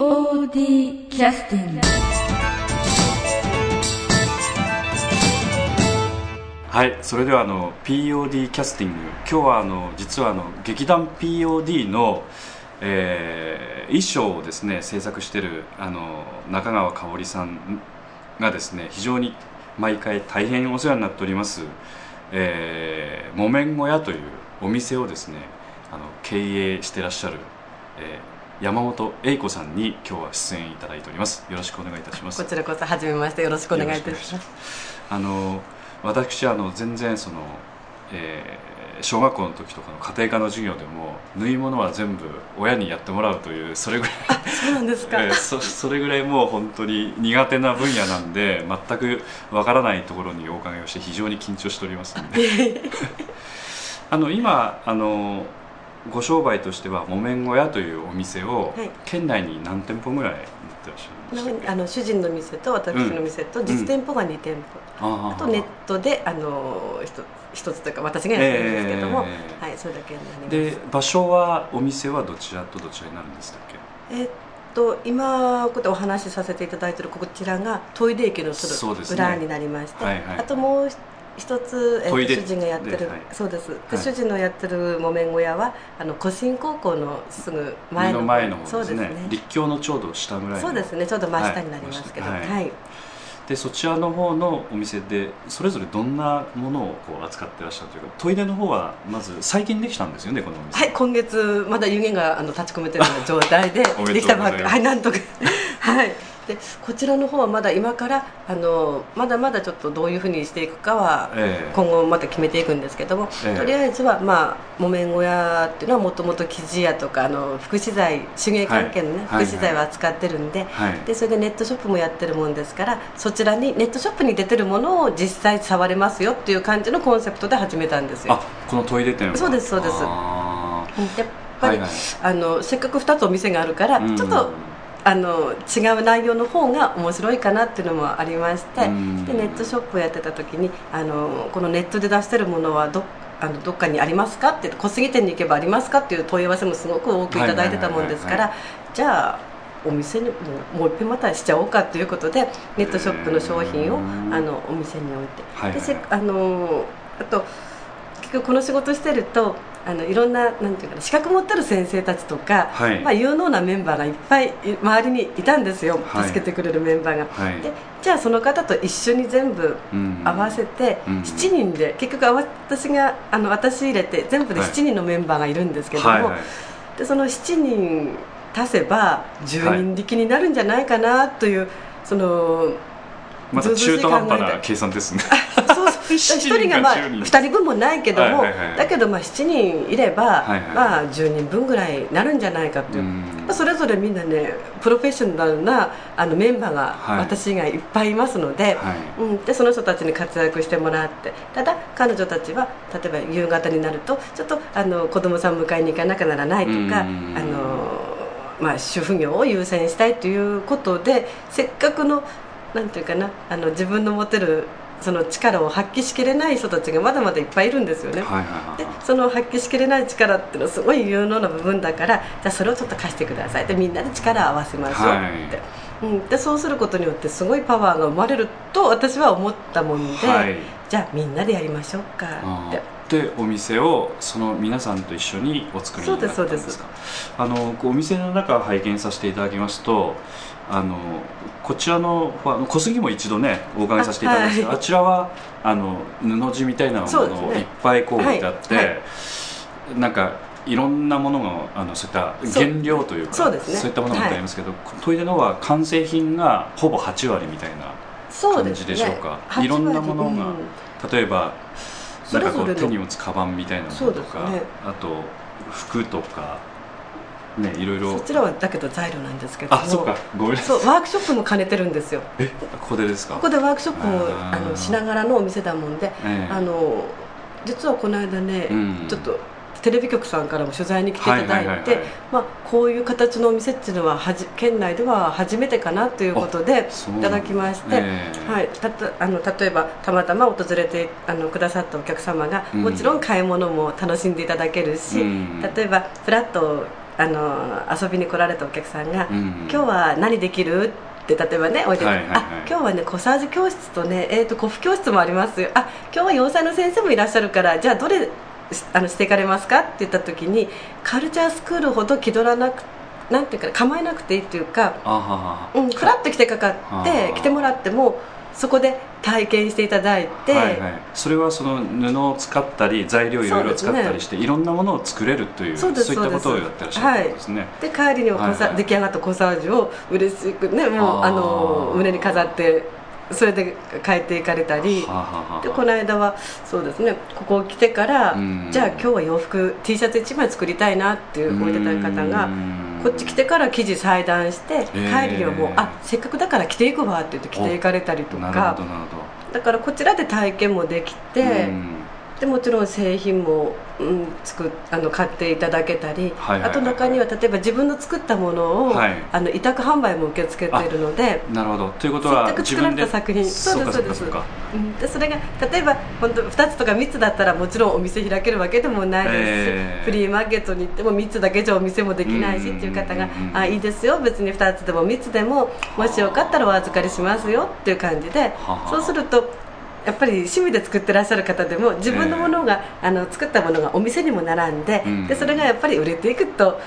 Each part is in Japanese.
POD キャスティングはいそれではあの POD キャスティング今日はあの実はあの劇団 POD の、えー衣装をですね制作しているあの中川香織さんがですね非常に毎回大変お世話になっております、えー、木綿小屋というお店をですねあの経営してらっしゃる、えー山本英子さんに今日は出演いただいております。よろしくお願いいたします。こちらこそ初めましてよろしくお願いいたします。あの私あの全然その、えー小学校の時とかの家庭科の授業でも縫い物は全部親にやってもらうというそれぐらいそうなんですか、えーそそれぐらいもう本当に苦手な分野なんで全くわからないところにお伺いをして非常に緊張しておりますので。あの今あのご商売としては木綿小屋というお店を、はい。県内に何店舗ぐらい持ってらっしゃるんですかあの主人の店と私の店と実店舗が2店舗、ああとネットであの一つというか私がやってるんですけども、えーはいそれだけになります。で場所はお店はどちらとどちらになるんでしたっけ？えっと今こうやってお話しさせていただいているこちらがトイレ駅のすぐ裏になりまして、はいはい。あともう一つ、えっとトイレ主人がやってる、ではい。そうです、ではい。主人のやってる木綿小屋はあの古新高校のすぐ前の前の方そうですね。ね立教のちょうど下ぐらいの。そうですね。ちょうど真下になりますけど。はい。はい。でそちらの方のお店でそれぞれどんなものをこう扱ってらっしゃるというかトイレの方はまず最近できたんですよねこのお店。はい、今月まだ湯気があの立ち込めてるような状態で でできたばっかり、はい、なんとか、はい。で、こちらの方はまだ今からあのまだまだちょっとどういうふうにしていくかは、ええ。今後また決めていくんですけども、ええ。とりあえずはまあ木綿小屋っていうのはもともと生地屋とかあの福祉剤手芸関係のね、はい。福祉剤を扱ってるんで。はい。でそれでネットショップもやってるもんですからそちらにネットショップに出てるものを実際触れますよっていう感じのコンセプトで始めたんですよ。あこのトイレ店は。そうですそうです。あやっぱり、はいはいあのせっかく2つお店があるから、うん。ちょっとあの違う内容の方が面白いかなっていうのもありまして、うん。でネットショップをやってた時にあのこのネットで出してるものはどあのどっかにありますかって小杉店に行けばありますかっていう問い合わせもすごく多くいただいてたもんですかはいらじゃあお店にもうもう一遍またしちゃおうかということでネットショップの商品をうん。あのお店に置いて、はいはい。でせあのあと結局この仕事してるとあのいろんななんていうかな資格持ってる先生たちとか、はい。まあ、有能なメンバーがいっぱいい周りにいたんですよ、はい。助けてくれるメンバーが。はい。でじゃあその方と一緒に全部うん。合わせてうん。7人で、結局あわ私があの私入れて全部ではい。7人のメンバーがいるんですけども、はいはい。でその7人足せば10人力になるんじゃないかなという、そのまた中途半端な計算ですね 1人がまあ10人。2人分もないけども、はいはいはいだけどまあ7人いれば、はいはいまあ10人分ぐらいになるんじゃないかっていう、うん。まあそれぞれみんなねプロフェッショナルなあのメンバーがはい。私がいっぱいいますので,、はい。うん、でその人たちに活躍してもらってただ彼女たちは例えば夕方になるとちょっとあの子供さん迎えに行かなきゃならないとか、うん。あのまあ、主婦業を優先したいということでせっかくのなんていうかなあの自分の持てるその力を発揮しきれない人たちがまだまだいっぱいいるんですよね。でその発揮しきれない力っていうのはすごい有能な部分だからじゃあそれをちょっと貸してください。でみんなで力を合わせましょうって、はい。うん、でそうすることによってすごいパワーが生まれると私は思ったもんで、はい。じゃあみんなでやりましょうか。あって。ー。でお店をその皆さんと一緒にお作りになったんですか？あのお店の中を拝見させていただきますとあのこちらの小杉も一度ねお伺いさせていただいたんですけどあ,、あはい。ちらはあの布地みたいなものをいっぱいこう置いてあって、はい。はいなんかいろんなものがあのそういった原料というかそうですね。いったものがありますけど、トイレの方は完成品がほぼ8割みたいな感じでしょうか？8割いろんなものが、うん。例えばなんかこう手に持つカバンみたいなものとか、ね。あと服とかねいろいろそちらはだけど材料なんですけど。もあそっか。ごめんなさい。ワークショップも兼ねてるんですよ。えここでですか？ここでワークショップもあのしながらのお店だもんで、ええ。あの実はこの間ね、うん。ちょっとテレビ局さんからも取材に来ていただいて、こういう形のお店っていうのははじ県内では初めてかなということでいただきまして、ええ。はい、たとあの例えばたまたま訪れてあのくださったお客様が、うん。もちろん買い物も楽しんでいただけるし、うん。例えばフラッとあの遊びに来られたお客さんが「うん今日は何できる?」って例えばねおいで、はいはいはい。あ今日はねコサージュ教室とね、えー、と古布教室もありますよ。あ今日は洋裁の先生もいらっしゃるからじゃあどれしあのしていかれますか？って言った時にカルチャースクールほど気取らなくなんていうか構えなくていいっていうか、うん、フラッと来てかかって来てもらってもそこで体験していただいて、はいはい、それはその布を使ったり材料いろいろ使ったりして、いろんなものを作れるというそうですいったことをやってらっしゃるんですね、で帰りにはコサ、はいはい。出来上がったコサージュを嬉しくねもうあの胸に飾ってそれで帰っていかれたり。でこの間はそうですねここ来てからうん。じゃあ今日は洋服 T シャツ1枚作りたいなっていう思い出た方がうん。こっち来てから生地裁断してー。帰りにはもうあせっかくだから着ていくわって言って着ていかれたりとか。だからこちらで体験もできどてうんでもちろん製品も、うん、作っあの買っていただけたり、あと中には例えば自分の作ったものを、はい。あの委託販売も受け付けているので。なるほど。ということせっはかく作られた作品そうかそうです。そうでそれが例えば本当2つとか3つだったらもちろんお店開けるわけでもないです。し、えー。フリーマーケットに行っても3つだけじゃお店もできないしっていう方がうんうんうん「あいいですよ。別に2つでも3つでももしよかったらお預かりしますよ」っていう感じでそうするとやっぱり趣味で作ってらっしゃる方でも自分のものが、あの作ったものがお店にも並んで,、うん。でそれがやっぱり売れていくと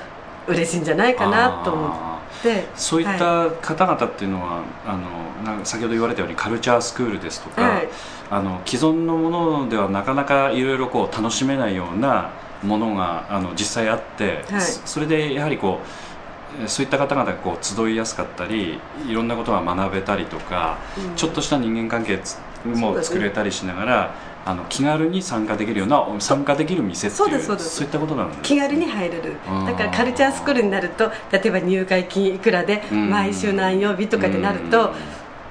嬉しいんじゃないかなと思あって。そういっはた方々っていうのは、あのなんか先ほど言われたようにカルチャースクールですとか、はい。あの既存のものではなかなかいろいろこう楽しめないようなものがあの実際あって、はい。そそれでやはりこうえーそういった方々がこう集いやすかったりいろんなことが学べたりとか、うん。ちょっとした人間関係も作れたりしながら、あの気軽に参加できるような参加できる店っていうそうですそうですいったことなんですね気軽に入れる。だからカルチャースクールになると例えば入会金いくらでうん。毎週何曜日とかでなると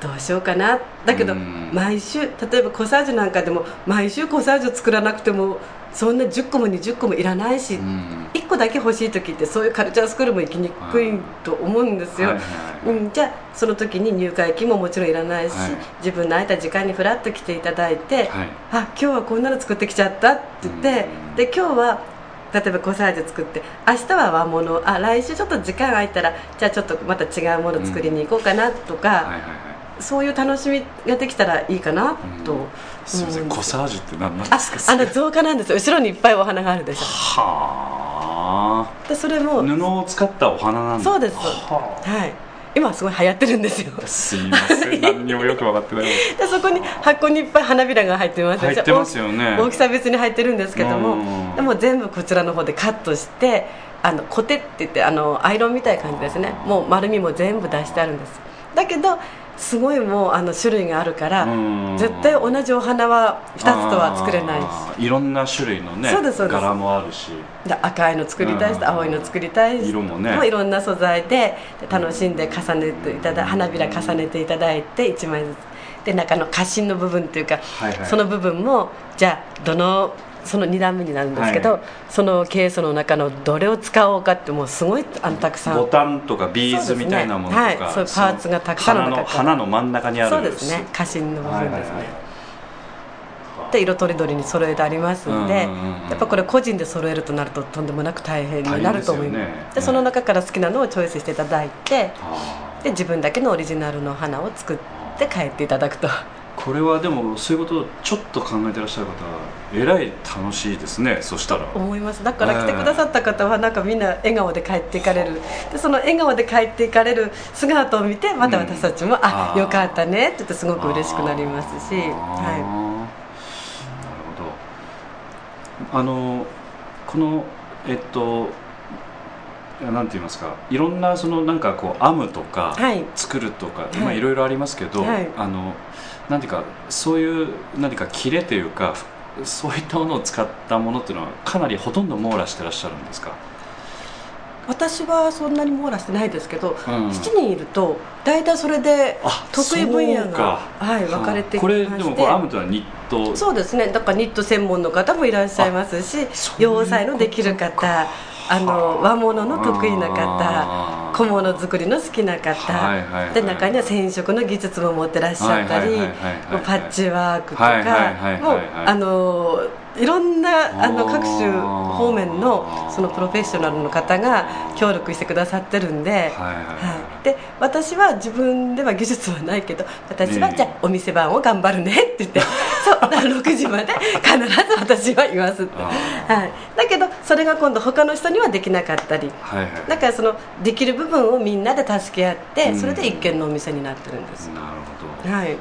どうしようかな。だけどうん。毎週例えばコサージュなんかでも毎週コサージュ作らなくてもそんな10個も20個もいらないしうん。うん1個だけ欲しい時ってそういうカルチャースクールも行きにくいと思うんですよ、はいはいはい。うん、じゃあその時に入会金ももちろんいらないし、はい。自分の空いた時間にフラッと来ていただいて、はい。あ今日はこんなの作ってきちゃったって言って、うん。で今日は例えばコサージュ作って明日は和物あ来週ちょっと時間空いたらじゃあちょっとまた違うもの作りに行こうかなとか、はいはいはいそういう楽しみができたらいいかなと、うん。すみません、うん。コサージュって何なんあですか？あの造花なんですよ。後ろにいっぱいお花があるでしょはでそれも。あ布を使ったお花なんだ。そうです。ははい。今すごい流行ってるんですよ。あすいません。何にもよく分かってないでそこに箱にいっぱい花びらが入ってます入ってますよね。大きさ別に入ってるんですけどもうん。でも全部こちらの方でカットしてあのコテって言ってあのアイロンみたいな感じですね。もう丸みも全部出してあるんです。だけどすごいもうあの種類があるからうん。絶対同じお花は2つとは作れないいろんな種類のねそうですそうです。柄もあるし。で赤いの作りたいしうん。青いの作りたいし色もね。ういろんな素材でで楽しんで重ねていただ花びら重ねていただいて1枚ずつ。で中の花芯の部分っていうか、はいはい。その部分もじゃあどのその2段目になるんですけど、はい。そのケースの中のどれを使おうかってもうすごいあのたくさん。ボタンとかビーズみたいなものとかそうねはい。そういうパーツがたくさんの花の中花の真ん中にあるそうですね。花芯の部分ですね、はいはいはい。で色とりどりに揃えてありますんで、うんうんうんやっぱこれ個人で揃えるとなるととんでもなく大変になると思います。でね。でその中から好きなのをチョイスしていただいてで自分だけのオリジナルの花を作って帰っていただくとこれはでもそういうことをちょっと考えてらっしゃる方はえらい楽しいですねそしたら。思います。だから来てくださった方はなんかみんな笑顔で帰っていかれる。でその笑顔で帰っていかれる姿を見てまた私たちも、ああー。よかったねって言ってすごく嬉しくなりますし、はなるほど。あのこのえっとなんて言いますかいろんなそのなんかこう編むとか、い、はい、作るとか、はい。まあいろいろありますけど、はい。あのなんていうかそういう何か切れというかそういったものを使ったものっていうのはかなりほとんど網羅してらっしゃるんですか、私はそんなに網羅してないですけど、うん。7人いると大体それであ得意分野がか。はい分かれてきこまして。れでもこれ編むとはニット。そうですね。だからニット専門の方もいらっしゃいますし洋裁のできる方あの和物の得意な方小物作りの好きな方、はいはいはい。で中には染色の技術も持ってらっしゃったりはいはいはいはいはいもうパッチワークとかはいはいはいはいもうあのいろんなあの各種方面のそのプロフェッショナルの方が協力してくださってるんで,、はいで私は自分では技術はないけど私はじゃあお店番を頑張るねって言って そう6時まで必ず私は言わすって、はい、だけどそれが今度他の人にはできなかったり、はいはい、だからそのできる部分をみんなで助け合ってそれで一軒のお店になってるんです。なるほど、はい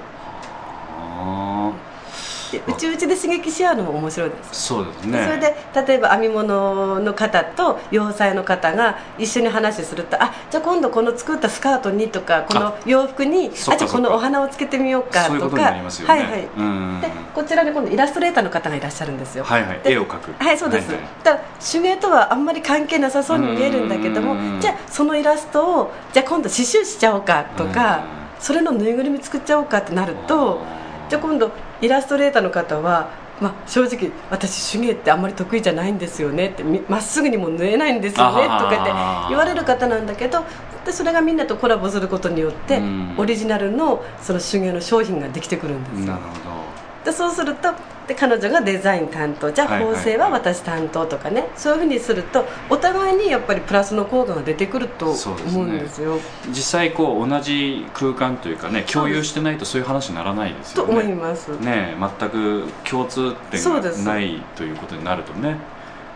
うちうちで刺激し合うのも面白いです。そうですね。それで例えば編み物の方と洋裁の方が一緒に話するとあじゃあ今度この作ったスカートにとかこの洋服にあじゃあこのお花をつけてみようかとか、はいはい。でこちらに今度イラストレーターの方がいらっしゃるんですよ。はいはい。絵を描く。はいそうです、はいはい、だから手芸とはあんまり関係なさそうに見えるんだけどもじゃあそのイラストをじゃあ今度刺繍しちゃおうかとかそれのぬいぐるみ作っちゃおうかってなるとじゃあ今度イラストレーターの方は、まあ、正直私手芸ってあんまり得意じゃないんですよねってまっすぐにも縫えないんですよねとかって言われる方なんだけどでそれがみんなとコラボすることによって、オリジナルのその手芸の商品ができてくるんですよ。なるほどでそうするとで彼女がデザイン担当じゃあ縫製は私担当とかね、そういうふうにするとお互いにやっぱりプラスの効果が出てくると思うんですよ、ね、実際こう同じ空間というかね共有してないとそういう話にならないですよね。と思います。ね全く共通点がないということになるとね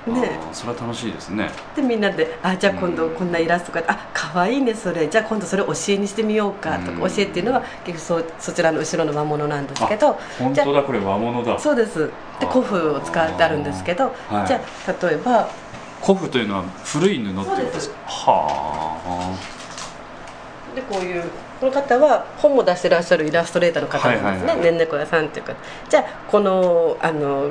ね。それは楽しいですね。でみんなで「あじゃあ今度こんなイラストが、うん、あ可愛いねそれ。じゃあ今度それ教えにしてみようか」とか、うん、教えっていうのは結局そそちらの後ろの和物なんですけど本当だこれ和物だ。そうです。で古布を使ってあるんですけど、はい、じゃあ例えば古布というのは古い布ってことですか？はあ。でこういうこの方は本も出してらっしゃるイラストレーターの方なんですね、ねんねこ屋さんっていうか。じゃあこのあの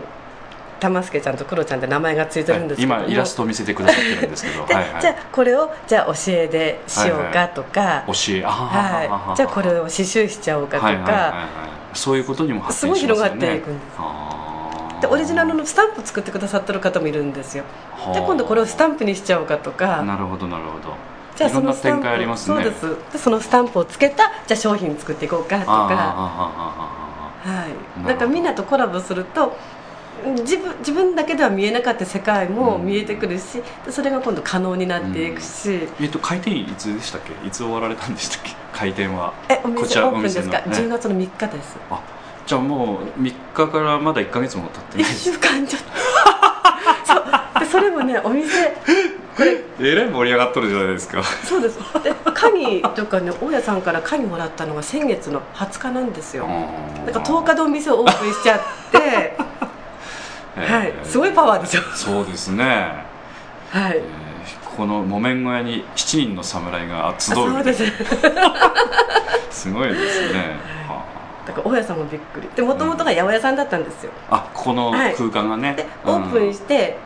玉助ちゃんとクロちゃんって名前がついてるんですけど、はい、今イラストを見せてくださってるんですけど。はい、じゃあこれをじゃあ教えでしようかとか、はいはい、教えはい。じゃあこれを刺繍しちゃおうかとか、はいはいはいはい、そういうことにも発展します、ね、すごい広がっていくんです。でオリジナルのスタンプ作ってくださってる方もいるんですよ。で今度これをスタンプにしちゃおうかとか。なるほどなるほど。じゃあそのスタンプ、ね、そうです。でそのスタンプをつけたじゃあ商品作っていこうかとか。はい。なんかみんなとコラボすると自分自分だけでは見えなかった世界も見えてくるし、うん、それが今度可能になっていくし、うん、えっと開店いつでしたっけ？いつ終わられたんでしたっけ？開店は。えお店オープンですか、ね、10月の3日です。あじゃあもう3日からまだ1か月も経ってない1週間ちょっと。そう。でそれもねお店これ。えらい盛り上がっとるじゃないですか。そうです。でカニとかね大家さんからカニもらったのが先月の20日なんですよ。だから10日でお店をオープンしちゃってはい、すごいパワーですよ。そうですね。はい、えー、この木綿小屋に7人の侍が集う。そうです。すごいですね、はあ、だから大家さんもびっくり。でもともとが八百屋さんだったんですよ、うん、あこの空間がね、はい、でオープンして、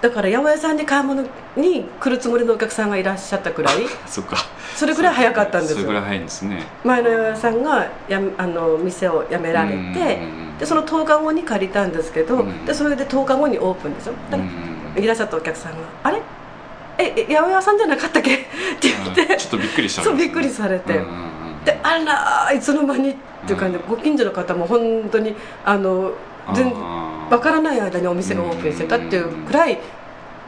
だから八百屋さんで買い物に来るつもりのお客さんがいらっしゃったくらい。そっか。それぐらい早かったんですそれぐらい早いんですね。前の八百屋さんがやあの店を辞められてでその10日後に借りたんですけどでそれで10日後にオープンでしょだからいらっしゃったお客さんが「あれ？え八百屋さんじゃなかったっけ?」って言って。ちょっとびっくりしたそうびっくりされて。であらいつの間にっていう感じでご近所の方も本当にあの全分からない間にお店がオープンしてたっていうくらい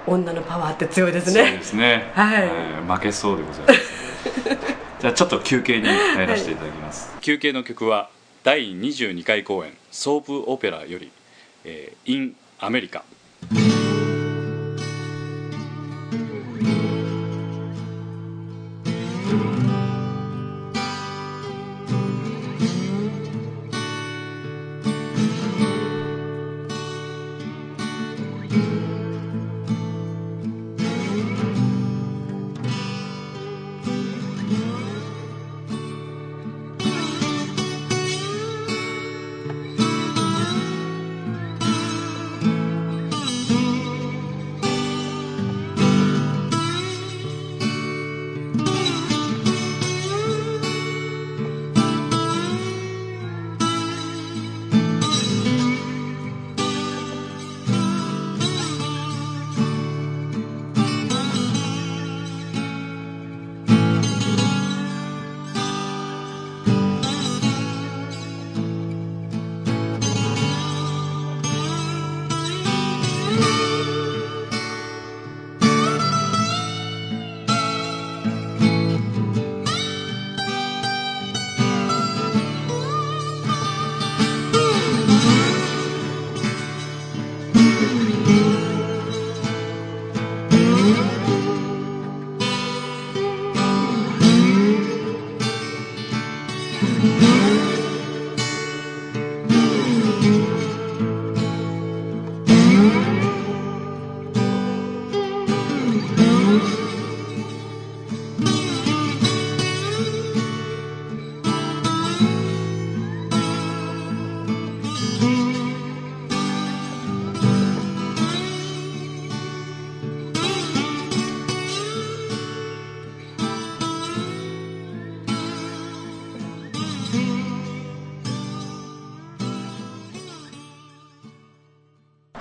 女のパワーって強いですね。そうですね。はい、負けそうでございます。じゃあちょっと休憩に入らせていただきます、はい、休憩の曲は第22回公演ソープオペラより「えー、イン・アメリカ」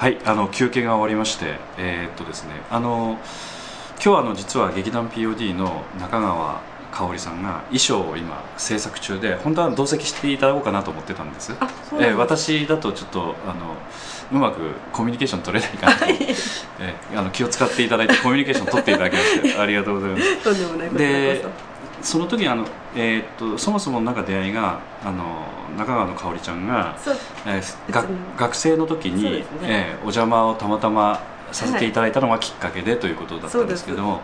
はいあの休憩が終わりましてえーっとですねあの今日はあの実は劇団 POD の中川香織さんが衣装を今制作中で本当は同席していただこうかなと思ってたんです。です。えー私だとちょっとあのうまくコミュニケーション取れないかなと、えーあの気を使っていただいてコミュニケーション取っていただきましてありがとうございます。とんでもないこちらでこその時にあの、えーっとそもそもなんか出会いがあの中川の香織ちゃんが、えー別学生の時に、ね。えーお邪魔をたまたまさせていただいたのがきっかけでということだったんですけども、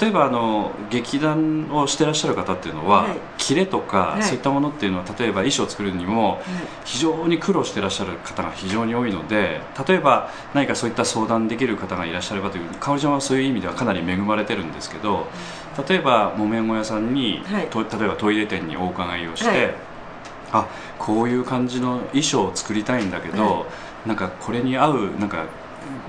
例えばあの劇団をしてらっしゃる方っていうのは、はい。キレとか、はい。そういったものっていうのは例えば衣装を作るにも非常に苦労してらっしゃる方が非常に多いので例えば何かそういった相談できる方がいらっしゃればという香織ちゃんはそういう意味ではかなり恵まれてるんですけど例えば木綿小屋さんに、例えばトイレ店にお伺いをして、はい。あこういう感じの衣装を作りたいんだけど、はなんかこれに合うなんか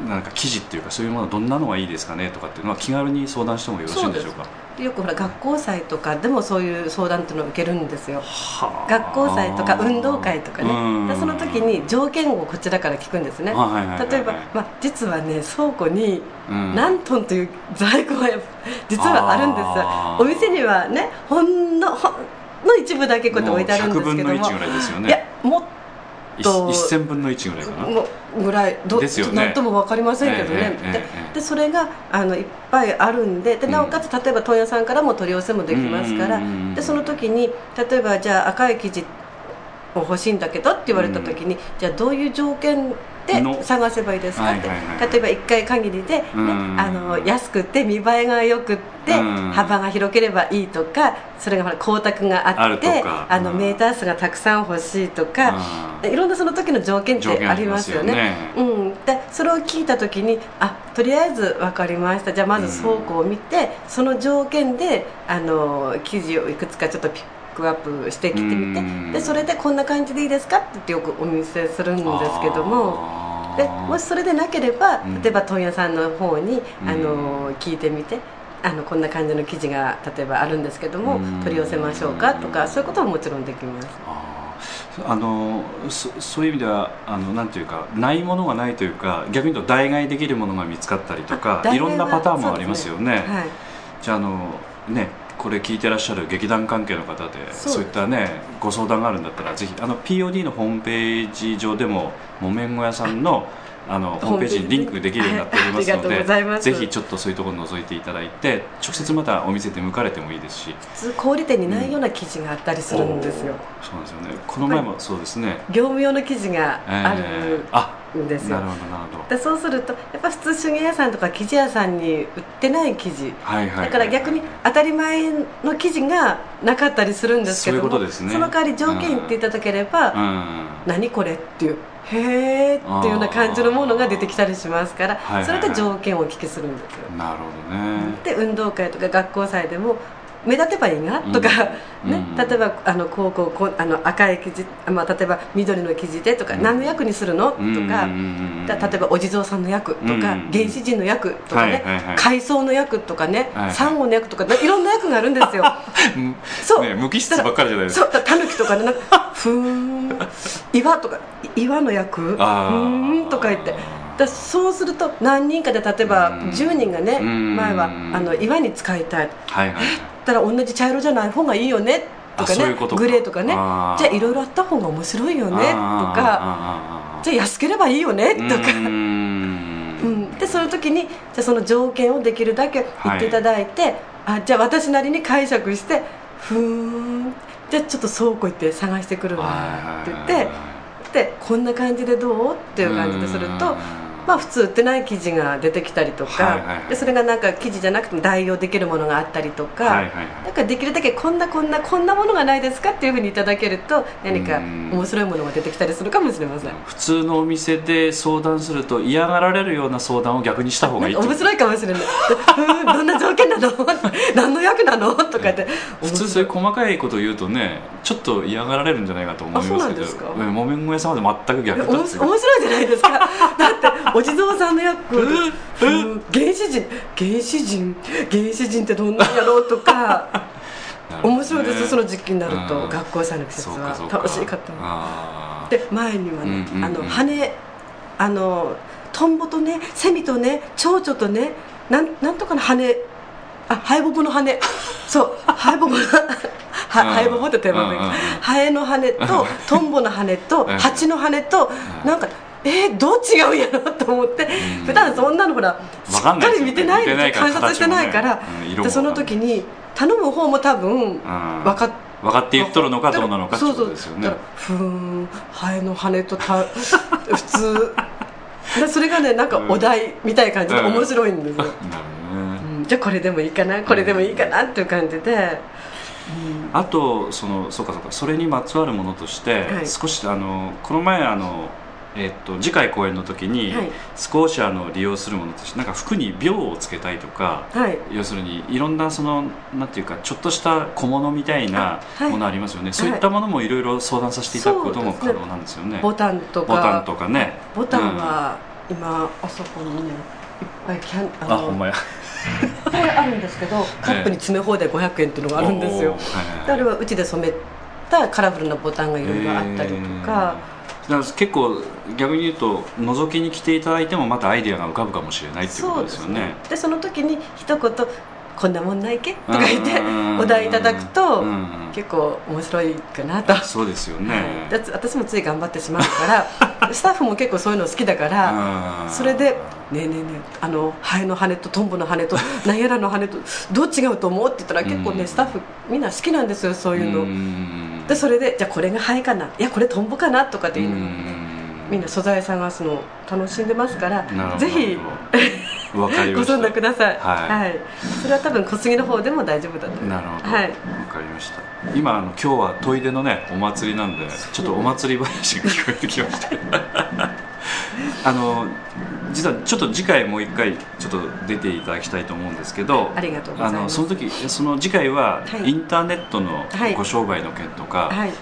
なんか生地っていうかそういうものはどんなのがいいですかねとかっていうのは気軽に相談してもよろしいんでしょうか？でよくほら学校祭とかでもそういう相談っていうのを受けるんですよ。はあ。学校祭とか運動会とかうん。ねでその時に条件をこちらから聞くんですね。はいはい例えば、まあ、実はね倉庫にうん。何トンという在庫が実はあるんです。お店にはねほんのほんの一部だけこうやって置いてあるんですけども。もう100分の1ぐらいですよね。いやもっいと1000分の1ぐらいかな。ぐらい。どですよね。なんとも分かりませんけどね、ええええでそれがあのいっぱいあるんででなおかつ例えば問屋さんからも取り寄せもできますから。うんうんうんうんでその時に例えばじゃあ赤い生地を欲しいんだけどって言われた時に、じゃあどういう条件での探せばいいですかって、はいはいはい例えば1回限りで、ねうんあの安くて見栄えがよくって、うん幅が広ければいいとかそれがほら光沢があってあのうん。メーター数がたくさん欲しいとか、うん。いろんなその時の条件ってありますよね。うん、でそれを聞いた時にあとりあえず分かりました。じゃあまず倉庫を見て、その条件であの生地をいくつかちょっとピックアップしてきてみてうん。でそれでこんな感じでいいですかってよくお見せするんですけども。でもしそれでなければうん。例えば問屋さんの方に、うん。あの聞いてみてあのこんな感じの生地が例えばあるんですけども、うん。取り寄せましょうかとかそういうことはもちろんできます。あのそそういう意味ではあのなんていうかないものがないというか逆に言うと代替できるものが見つかったりとかいろんなパターンもありますよね。はい。じゃああのねこれ聞いてらっしゃる劇団関係の方でそう。いったねご相談があるんだったらぜひあの POD のホームページ上でも木綿小屋さんの あのホームページにリンクできるようになっておりますのでぜひちょっとそういうところを覗いていただいて直接またお店で向かれてもいいですし。普通小売店にないような生地があったりするんですよ、おー。そうなんですよね。この前もそうですね、業務用の生地がえー。あるあんですよ、なるほどなるほど。でそうするとやっぱ普通手芸屋さんとか生地屋さんに売ってない生地。はいはいはいだから逆に当たり前の生地がなかったりするんですけどもそういうことですね。の代わり条件言っていただければ、うん。何これっていうへーっていうような感じのものが出てきたりしますから、それで条件をお聞きするんですよ、なるほどね。で運動会とか学校祭でも目立てばいいなとか、うん。ねうん。例えばあの高校こうあの赤い生地、まあ、例えば緑の生地でとか、うん。何の役にするのとか、例えばお地蔵さんの役とか、うん原始人の役とかね、海藻の役とかね、サンゴの役とかいろんな役があるんですよ。う んそう。ね無機質ばっかりじゃないですか。そうタヌキとかねなんかふーん岩とかい岩の役ふんとか言ってだそうすると何人かで例えばうん。10人がねうん。前はあの岩に使いたい。はいはい。はいたら同じ茶色じゃない方がいいよね？とかね。グレーとかね。じゃあいろいろあった方が面白いよね？とか。じゃあ安ければいいよね？とか。うーん。うん、でその時にじゃあその条件をできるだけ言っていただいて、あじゃあ私なりに解釈してふーん。じゃあちょっと倉庫行って探してくるわって言ってでこんな感じでどう？っていう感じでするとまあ普通売ってない生地が出てきたりとか、はいはいはい。でそれがなんか生地じゃなくても代用できるものがあったりとか、はいはいはい。だからできるだけこんなこんなこんなものがないですかっていうふうにいただけると何かうん面白いものが出てきたりするかもしれません。普通のお店で相談すると嫌がられるような相談を逆にした方がいい面白いかもしれない。うんどんな条件なの？なの？とかって。普通そういう細かいことを言うとねちょっけど嫌がられるんじゃないかと思いますけど。あそうなんですか？うん木綿小屋さんは全く逆だ面白いじゃないですか。だってお地蔵さんの役原始人原始人原始人ってどんなんやろうとか。面白いですその時期になると、学校祭の季節は。楽しいかったで前にはね、うんうんうん。あの羽あのトンボとねセミとね蝶々とねなんなんとかの羽あハエボボの羽。そう。ハエボボの はハエボボってテーマ名うんうんうんハエの羽と トンボの羽とうん。蜂の羽となんかえー、どう違うんやろと思って。うん。普段そんなのほらしっかり見てない見てないから観察してないから、でその時に頼む方も多分うん。分かっ分かって言っとるのかどうなのかってことですよね。ふーんハエの羽とた普通。でそれがねなんかお題みたいな感じでうん。面白いんですよ、なるほどじゃあこれでもいいかなこれでもいいかなっていう感じで、あとそのそうかそうか。それにまつわるものとして、はい。少しあのこの前あの、えっと次回公演の時に、はい。少しあの利用するものとしてなんか服に鋲をつけたいとかはい。要するにいろんなそのなんていうかちょっとした小物みたいなものありますよね、そういったものもいろいろ相談させていただくことも可能なんですよね。ボタンとか。ボタンとかね。ボタンは今あそこにねいっぱいキャンうんあほんまやぱいあるんですけどカップに詰め放題500円っていうのがあるんですよ。あれはうちで染めたカラフルなボタンがいろいろあったりとか、えー。だから結構逆に言うと覗きに来ていただいてもまたアイデアが浮かぶかもしれないっていうことですよね。でその時に一言「こんなもんないけ?」とか言ってうん。お題いただくとうん。結構面白いかなと、そうですよね、私もつい頑張ってしまうから スタッフも結構そういうの好きだからうん。それで「ねえねえねえあのハエの羽とトンボの羽と ナヤラの羽とどう違うと思う?」って言ったら結構うん。ねスタッフみんな好きなんですよそういうの。ん。でそれでじゃあこれがハエかな。いやこれトンボかなとかってういうの。ん。みんな素材探すの楽しんでますからぜひわかりごました。相談ください、はい。それは多分小杉の方でも大丈夫だとなるほど、わはい。かりました。今あの今日は砥出のねお祭りなんでちょっとお祭り話が聞こえてきました。あの実はちょっと次回もう一回ちょっと出ていただきたいと思うんですけどありがとうござあいます。のその時その次回ははい。インターネットのはい。ご商売の件とか、はい、うん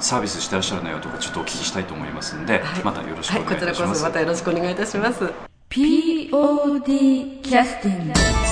サービスしてらっしゃる内容とかちょっとお聞きしたいと思いますんで、はい。またよろしくはい、お願いします。こちらこそまたよろしくお願いいたします POD キャスティング